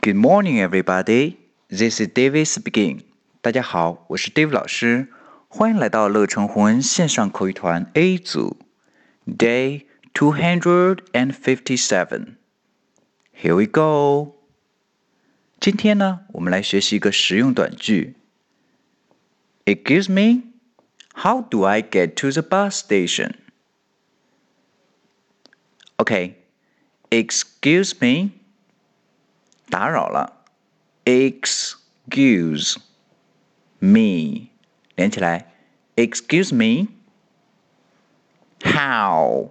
Good morning, everybody. This is David speaking. 大家好，我是 David 老师，欢迎来到乐成红恩线上口语团 A 组，Day two hundred and fifty-seven. Here we go. 今天呢，我们来学习一个实用短句。Excuse me, how do I get to the bus station? Okay, excuse me. 打扰了，excuse me 连起来，excuse me。How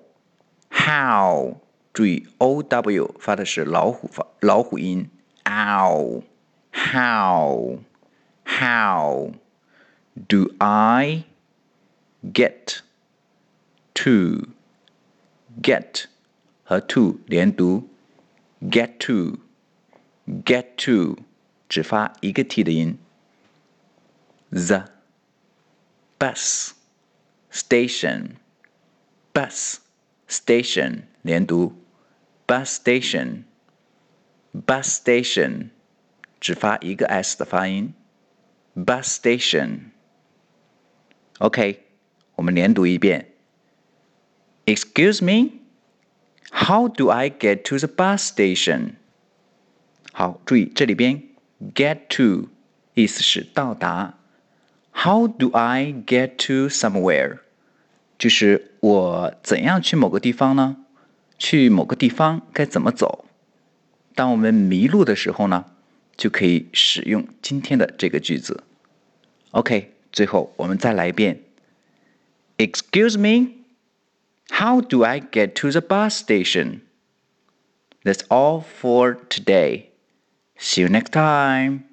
how 注意 o w 发的是老虎发老虎音，ow how how do I get to get 和 to 连读，get to。 get to 只发一个 t 的音。the bus station bus station 连读，bus station bus station 只发一个 s 的发音，bus station。OK，我们连读一遍。Excuse me, how do I get to the bus station? 好，注意这里边 get to 意思是到达。How do I get to somewhere？就是我怎样去某个地方呢？去某个地方该怎么走？当我们迷路的时候呢，就可以使用今天的这个句子。OK，最后我们再来一遍。Excuse me, how do I get to the bus station? That's all for today. See you next time.